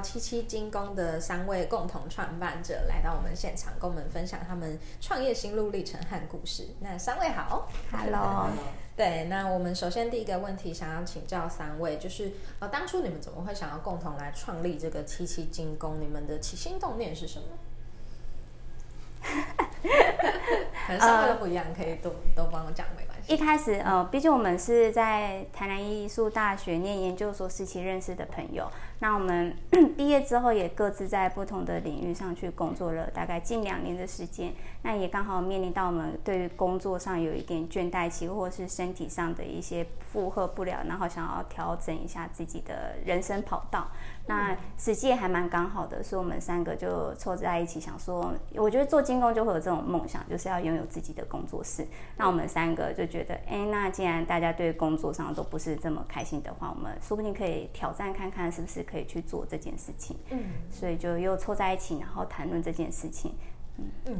到七七精工的三位共同创办者来到我们现场，跟我们分享他们创业心路历程和故事。那三位好，Hello。对，那我们首先第一个问题想要请教三位，就是呃，当初你们怎么会想要共同来创立这个七七精工？你们的起心动念是什么？可能三位都不一样，可以都都帮我讲没关系。一开始呃，毕竟我们是在台南艺术大学念研究所时期认识的朋友。那我们 毕业之后也各自在不同的领域上去工作了，大概近两年的时间。那也刚好面临到我们对于工作上有一点倦怠期，或是身体上的一些负荷不了，然后想要调整一下自己的人生跑道。那时机还蛮刚好的，所以我们三个就凑在一起，想说，我觉得做金工就会有这种梦想，就是要拥有自己的工作室。那我们三个就觉得，哎，那既然大家对工作上都不是这么开心的话，我们说不定可以挑战看看，是不是？可以去做这件事情，嗯，所以就又凑在一起，然后谈论这件事情，嗯嗯，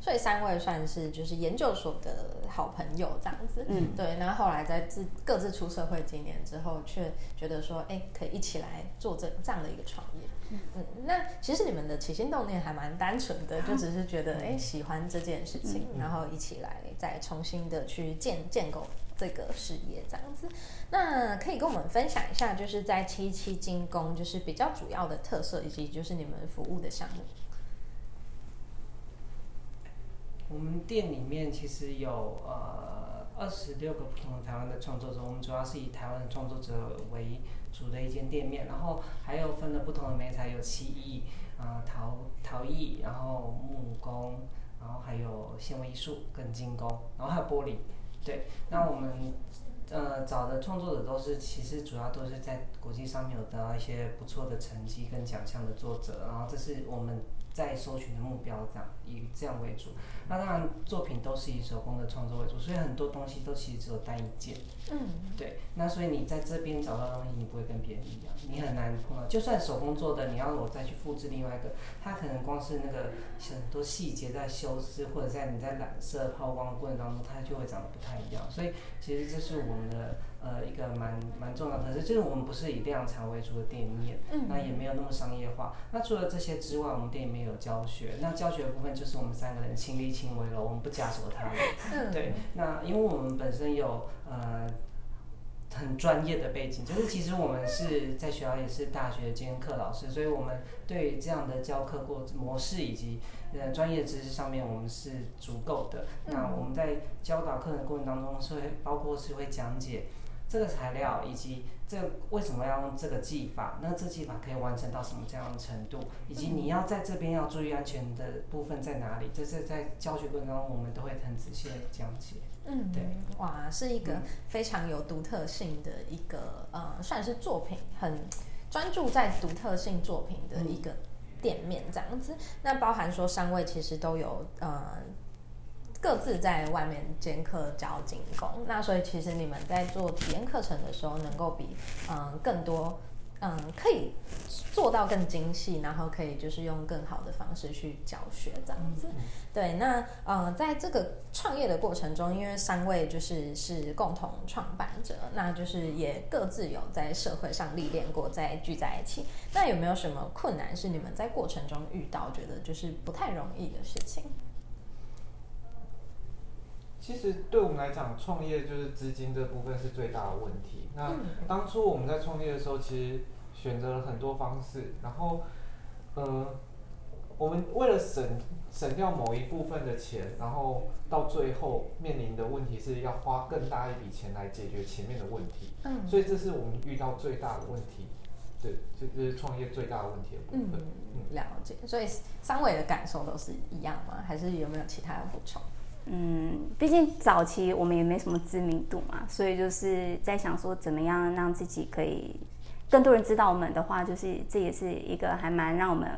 所以三位算是就是研究所的好朋友这样子，嗯，对。那后后来在自各自出社会几年之后，却觉得说，哎，可以一起来做这这样的一个创业，嗯嗯。那其实你们的起心动念还蛮单纯的，就只是觉得哎喜欢这件事情，然后一起来再重新的去建建构。这个事业这样子，那可以跟我们分享一下，就是在七七金工，就是比较主要的特色，以及就是你们服务的项目。我们店里面其实有呃二十六个不同的台湾的创作者，我们主要是以台湾的创作者为主的一间店面，然后还有分了不同的媒材，有漆艺啊、陶陶艺，然后木工，然后还有纤维艺术跟金工，然后还有玻璃。对，那我们呃找的创作者都是，其实主要都是在国际上面有得到一些不错的成绩跟奖项的作者，然后这是我们在搜寻的目标，这样以这样为主。那当然作品都是以手工的创作为主，所以很多东西都其实只有单一件。嗯，对。那所以你在这边找到的东西，你不会跟别人一样，你很难碰到。就算手工做的，你要我再去复制另外一个，它可能光是那个很多细节在修饰，或者在你在染色抛光的过程当中，它就会长得不太一样。所以其实这是我们的。呃，一个蛮蛮重要的，可是就是我们不是以量产为主的店面，嗯，那也没有那么商业化。那除了这些之外，我们店里面有教学，那教学的部分就是我们三个人亲力亲为了，我们不枷锁他们。嗯，对。那因为我们本身有呃很专业的背景，就是其实我们是在学校也是大学兼课老师，所以我们对这样的教课过模式以及呃专业知识上面，我们是足够的。那我们在教导课程过程当中是会包括是会讲解。这个材料以及这个为什么要用这个技法？那这技法可以完成到什么这样的程度？以及你要在这边要注意安全的部分在哪里？这是在教学过程中，我们都会很仔细的讲解。嗯，对，哇，是一个非常有独特性的一个呃，算是作品，很专注在独特性作品的一个店面这样子。那包含说三位其实都有呃。各自在外面兼课教精工，那所以其实你们在做体验课程的时候，能够比嗯更多嗯可以做到更精细，然后可以就是用更好的方式去教学这样子。对，那嗯在这个创业的过程中，因为三位就是是共同创办者，那就是也各自有在社会上历练过，再聚在一起。那有没有什么困难是你们在过程中遇到，觉得就是不太容易的事情？其实对我们来讲，创业就是资金这部分是最大的问题。那当初我们在创业的时候，其实选择了很多方式，然后，呃，我们为了省省掉某一部分的钱，然后到最后面临的问题是要花更大一笔钱来解决前面的问题。嗯，所以这是我们遇到最大的问题。对，这就是创业最大的问题的部分。嗯，嗯，了解。所以三位的感受都是一样吗？还是有没有其他的补充？嗯，毕竟早期我们也没什么知名度嘛，所以就是在想说，怎么样让自己可以更多人知道我们的话，就是这也是一个还蛮让我们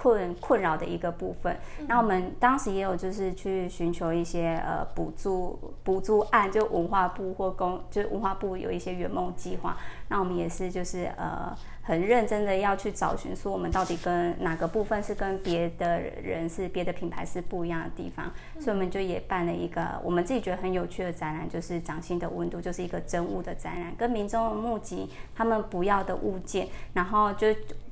困困扰的一个部分。嗯、那我们当时也有就是去寻求一些呃补助补助案，就文化部或公就是文化部有一些圆梦计划。那我们也是就是呃。很认真的要去找寻，说我们到底跟哪个部分是跟别的人是别的品牌是不一样的地方，所以我们就也办了一个我们自己觉得很有趣的展览，就是掌心的温度，就是一个真物的展览，跟民众募集他们不要的物件，然后就。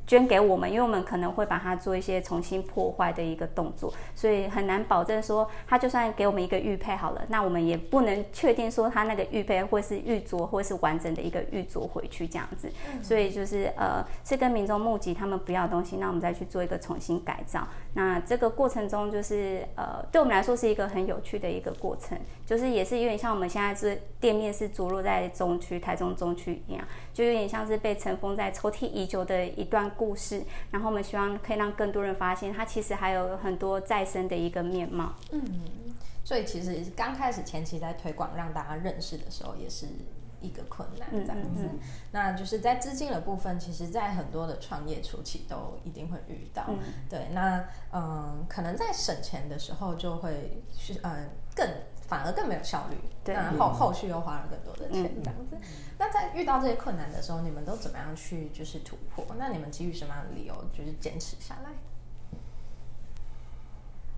捐给我们，因为我们可能会把它做一些重新破坏的一个动作，所以很难保证说他就算给我们一个玉佩好了，那我们也不能确定说他那个玉佩会是玉镯或是完整的一个玉镯回去这样子。所以就是呃，是跟民众募集他们不要的东西，那我们再去做一个重新改造。那这个过程中就是呃，对我们来说是一个很有趣的一个过程，就是也是有点像我们现在是店面是坐落在中区，台中中区一样，就有点像是被尘封在抽屉已久的一段。故事，然后我们希望可以让更多人发现，它其实还有很多再生的一个面貌。嗯，所以其实刚开始前期在推广让大家认识的时候，也是一个困难这样子。嗯嗯嗯，那就是在资金的部分，其实在很多的创业初期都一定会遇到。嗯、对，那嗯，可能在省钱的时候就会是嗯更。反而更没有效率，对，然后后续又花了更多的钱，这样子。嗯、那在遇到这些困难的时候，你们都怎么样去就是突破？那你们基于什么样的理由就是坚持下来？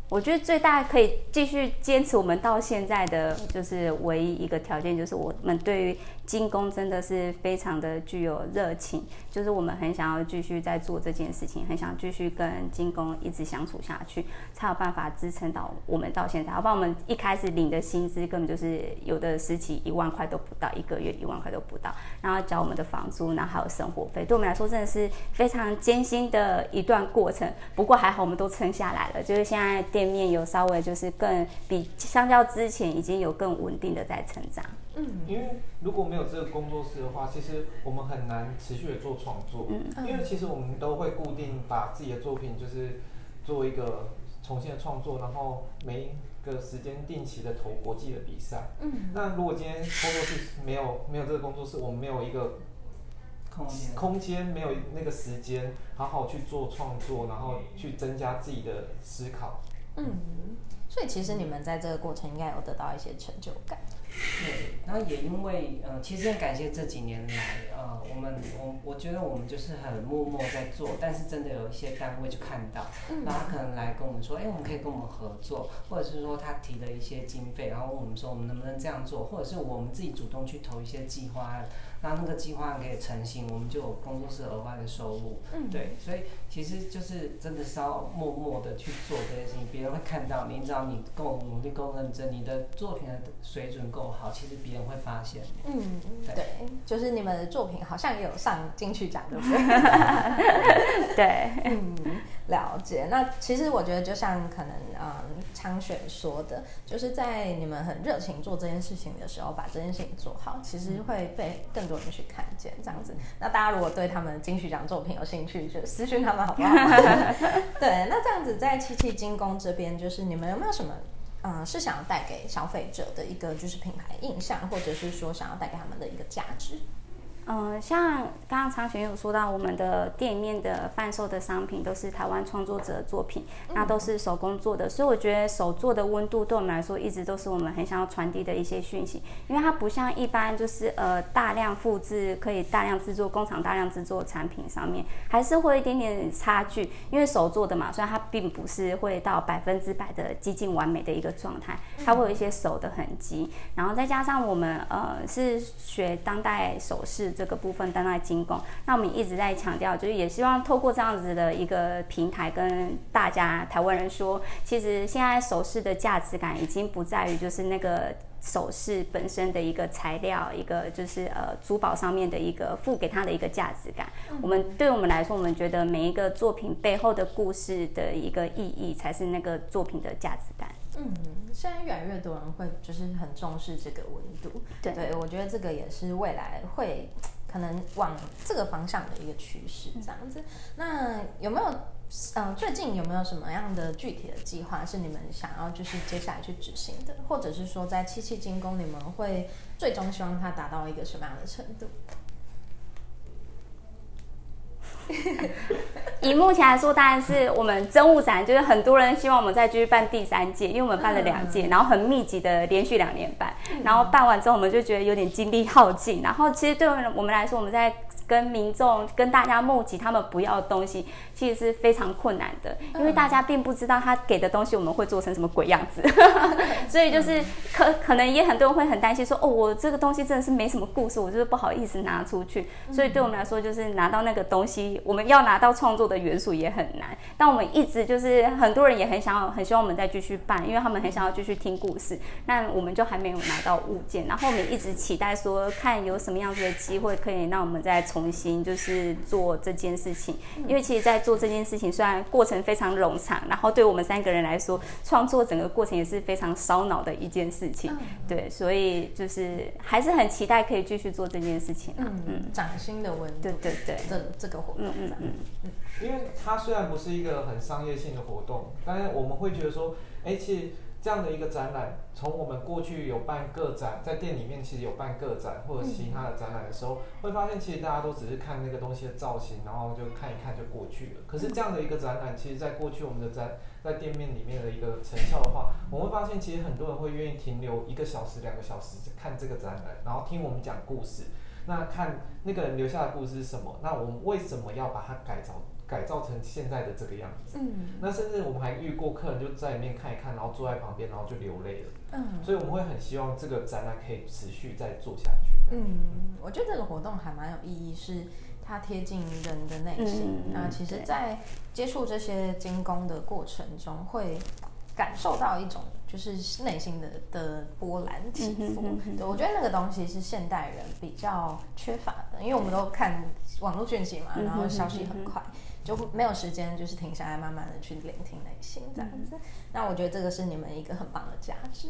我觉得最大可以继续坚持我们到现在的就是唯一一个条件，就是我们对于。金工真的是非常的具有热情，就是我们很想要继续在做这件事情，很想继续跟金工一直相处下去，才有办法支撑到我们到现在。要不然我们一开始领的薪资根本就是有的时期一万块都不到，一个月一万块都不到，然后交我们的房租，然后还有生活费，对我们来说真的是非常艰辛的一段过程。不过还好我们都撑下来了，就是现在店面有稍微就是更比相较之前已经有更稳定的在成长。嗯，因为如果没有这个工作室的话，其实我们很难持续的做创作。嗯，因为其实我们都会固定把自己的作品就是做一个重新的创作，然后每一个时间定期的投国际的比赛。嗯，那如果今天工作室没有没有这个工作室，我们没有一个空间，空间没有那个时间好好去做创作，然后去增加自己的思考。嗯，所以其实你们在这个过程应该有得到一些成就感。对，然后也因为呃，其实很感谢这几年来呃，我们我我觉得我们就是很默默在做，但是真的有一些单位就看到，那他可能来跟我们说，哎，我们可以跟我们合作，或者是说他提了一些经费，然后我们说我们能不能这样做，或者是我们自己主动去投一些计划案。那那个计划可以成型，我们就有工作室额外的收入。嗯，对，所以其实就是真的是要默默的去做这件事情，别人会看到你，只要你够努力、够认真，你的作品的水准够好，其实别人会发现。嗯，对，对，就是你们的作品好像也有上金曲奖，对不对？对，嗯，了解。那其实我觉得，就像可能嗯，昌选说的，就是在你们很热情做这件事情的时候，把这件事情做好，其实会被更。多人去看见这样子，那大家如果对他们金曲奖作品有兴趣，就私讯他们好不好？对，那这样子在七七精工这边，就是你们有没有什么，嗯，是想要带给消费者的一个就是品牌印象，或者是说想要带给他们的一个价值？嗯，像刚刚昌选有说到，我们的店面的贩售的商品都是台湾创作者的作品，那都是手工做的，所以我觉得手做的温度对我们来说一直都是我们很想要传递的一些讯息，因为它不像一般就是呃大量复制可以大量制作工厂大量制作产品上面还是会有一点点差距，因为手做的嘛，虽然它并不是会到百分之百的接近完美的一个状态，它会有一些手的痕迹，然后再加上我们呃是学当代首饰。这个部分当代金工，那我们一直在强调，就是也希望透过这样子的一个平台，跟大家台湾人说，其实现在首饰的价值感已经不在于就是那个首饰本身的一个材料，一个就是呃珠宝上面的一个付给它的一个价值感。我们对我们来说，我们觉得每一个作品背后的故事的一个意义，才是那个作品的价值感。嗯，现在越来越多人会就是很重视这个温度，对，对，我觉得这个也是未来会可能往这个方向的一个趋势，这样子。那有没有嗯、呃，最近有没有什么样的具体的计划是你们想要就是接下来去执行的，或者是说在七七金工你们会最终希望它达到一个什么样的程度？以目前来说，当然是我们真物展，就是很多人希望我们再继续办第三届，因为我们办了两届，然后很密集的连续两年办，然后办完之后我们就觉得有点精力耗尽，然后其实对我们来说，我们在。跟民众、跟大家募集他们不要的东西，其实是非常困难的，因为大家并不知道他给的东西我们会做成什么鬼样子，所以就是可可能也很多人会很担心说，哦，我这个东西真的是没什么故事，我就是不好意思拿出去。所以对我们来说，就是拿到那个东西，我们要拿到创作的元素也很难。但我们一直就是很多人也很想要、很希望我们再继续办，因为他们很想要继续听故事。那我们就还没有拿到物件，然后我们一直期待说，看有什么样子的机会可以让我们再重。重新就是做这件事情，因为其实，在做这件事情，虽然过程非常冗长，然后对我们三个人来说，创作整个过程也是非常烧脑的一件事情。对，所以就是还是很期待可以继续做这件事情。嗯嗯，掌心的温度。对对对，这这个活动。嗯嗯嗯嗯。因为它虽然不是一个很商业性的活动，但是我们会觉得说，哎，其实。这样的一个展览，从我们过去有办个展，在店里面其实有办个展或者其他的展览的时候，会发现其实大家都只是看那个东西的造型，然后就看一看就过去了。可是这样的一个展览，其实在过去我们的展在店面里面的一个成效的话，我们会发现其实很多人会愿意停留一个小时、两个小时看这个展览，然后听我们讲故事。那看那个人留下的故事是什么？那我们为什么要把它改造？改造成现在的这个样子，嗯，那甚至我们还遇过客人就在里面看一看，然后坐在旁边，然后就流泪了，嗯，所以我们会很希望这个展览可以持续再做下去。嗯，我觉得这个活动还蛮有意义，是它贴近人的内心。嗯、那其实，在接触这些精工的过程中，会感受到一种就是内心的的波澜起伏。嗯、哼哼哼对，我觉得那个东西是现代人比较缺乏的，因为我们都看网络讯息嘛，然后消息很快。嗯哼哼哼就没有时间，就是停下来，慢慢的去聆听内心这样子。嗯、那我觉得这个是你们一个很棒的价值。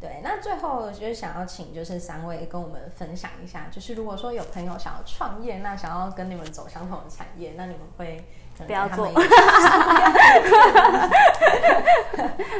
对，那最后就是想要请就是三位跟我们分享一下，就是如果说有朋友想要创业，那想要跟你们走相同的产业，那你们会。不要做，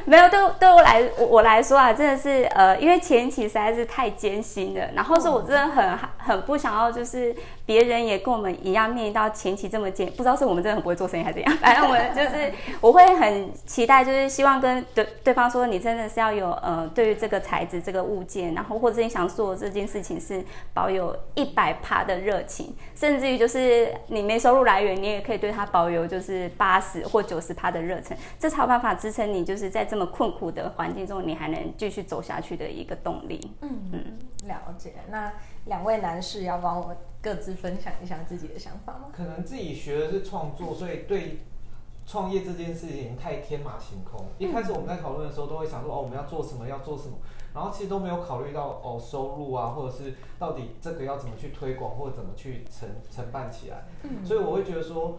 没有对对我来我来说啊，真的是呃，因为前期实在是太艰辛了，然后是我真的很很不想要，就是别人也跟我们一样面临到前期这么艰，不知道是我们真的很不会做生意还是怎样，反正我们就是我会很期待，就是希望跟对对方说，你真的是要有呃，对于这个材质这个物件，然后或者你想做这件事情是保有一百趴的热情，甚至于就是你没收入来源，你也可以对他保。保有就是八十或九十趴的热忱，这才有办法支撑你，就是在这么困苦的环境中，你还能继续走下去的一个动力。嗯嗯，了解。那两位男士要帮我各自分享一下自己的想法吗？可能自己学的是创作，所以对创业这件事情太天马行空。一开始我们在讨论的时候，都会想说哦，我们要做什么，要做什么，然后其实都没有考虑到哦收入啊，或者是到底这个要怎么去推广，或者怎么去承承办起来。嗯，所以我会觉得说。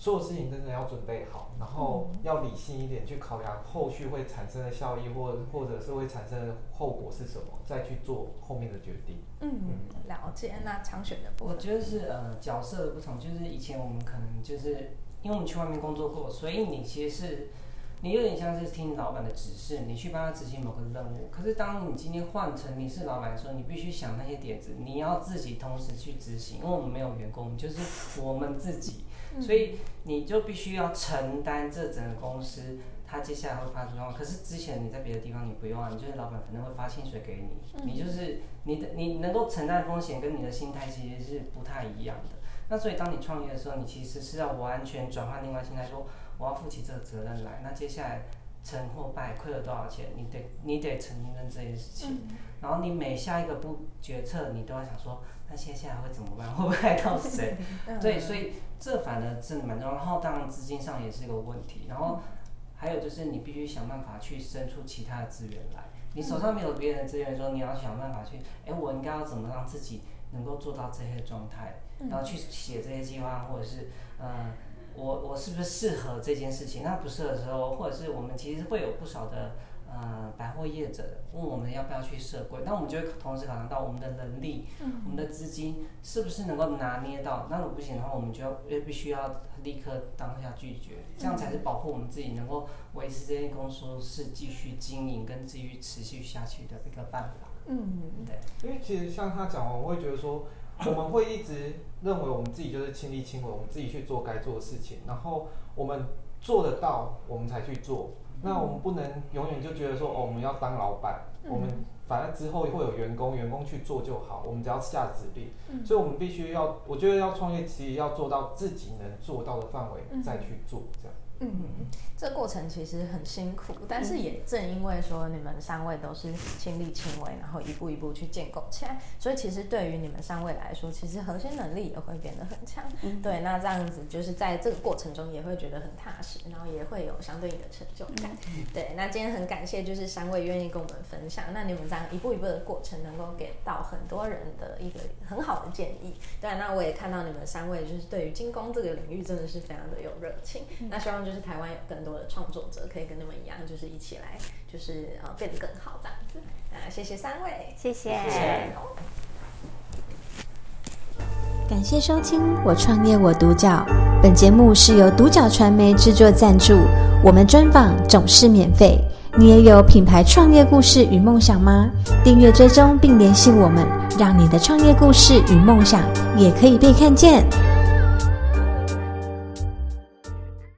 所有事情真的要准备好，然后要理性一点去考量后续会产生的效益，或或者是会产生的后果是什么，再去做后面的决定。嗯，了解。那常选的部分，我觉得是呃角色的不同，就是以前我们可能就是因为我们去外面工作过，所以你其实是你有点像是听老板的指示，你去帮他执行某个任务。可是当你今天换成你是老板的时候，你必须想那些点子，你要自己同时去执行，因为我们没有员工，就是我们自己。所以你就必须要承担这整个公司，它接下来会发生状况。可是之前你在别的地方你不用啊，你就是老板反正会发薪水给你，你就是你的你能够承担风险跟你的心态其实是不太一样的。那所以当你创业的时候，你其实是要完全转换另外心态，说我要负起这个责任来。那接下来成或败，亏了多少钱，你得你得承认这件事情。然后你每下一个步决策，你都要想说。那接下来会怎么办？会不会害到谁？对，所以这反而真的蛮重要。然后当然资金上也是一个问题。然后还有就是你必须想办法去生出其他的资源来。你手上没有别人的资源的时候，你要想办法去，哎，我应该要怎么让自己能够做到这些状态？然后去写这些计划，或者是，呃，我我是不是适合这件事情？那不适合的时候，或者是我们其实会有不少的。呃，百货业者问我们要不要去设柜，那我们就会同时考量到我们的能力，嗯、我们的资金是不是能够拿捏到。那如果不行的话，我们就要必须要立刻当下拒绝，这样才是保护我们自己能够维持这间公司是继续经营跟继续持续下去的一个办法。嗯，对。因为其实像他讲完，我会觉得说，我们会一直认为我们自己就是亲力亲为，我们自己去做该做的事情，然后我们做得到，我们才去做。那我们不能永远就觉得说，哦，我们要当老板，我们反正之后会有员工，员工去做就好，我们只要下指令。所以，我们必须要，我觉得要创业，其实要做到自己能做到的范围再去做，这样。嗯，这个过程其实很辛苦，但是也正因为说你们三位都是亲力亲为，然后一步一步去建构起来，所以其实对于你们三位来说，其实核心能力也会变得很强。嗯、对，那这样子就是在这个过程中也会觉得很踏实，然后也会有相对应的成就感。嗯、对，那今天很感谢就是三位愿意跟我们分享，那你们这样一步一步的过程，能够给到很多人的一个很好的建议。对，那我也看到你们三位就是对于精工这个领域真的是非常的有热情。嗯、那希望就。就是台湾有更多的创作者可以跟你们一样，就是一起来，就是呃变得更好这样子。啊，谢谢三位，谢谢。谢谢感谢收听《我创业我独角》，本节目是由独角传媒制作赞助，我们专访总是免费。你也有品牌创业故事与梦想吗？订阅追踪并联系我们，让你的创业故事与梦想也可以被看见。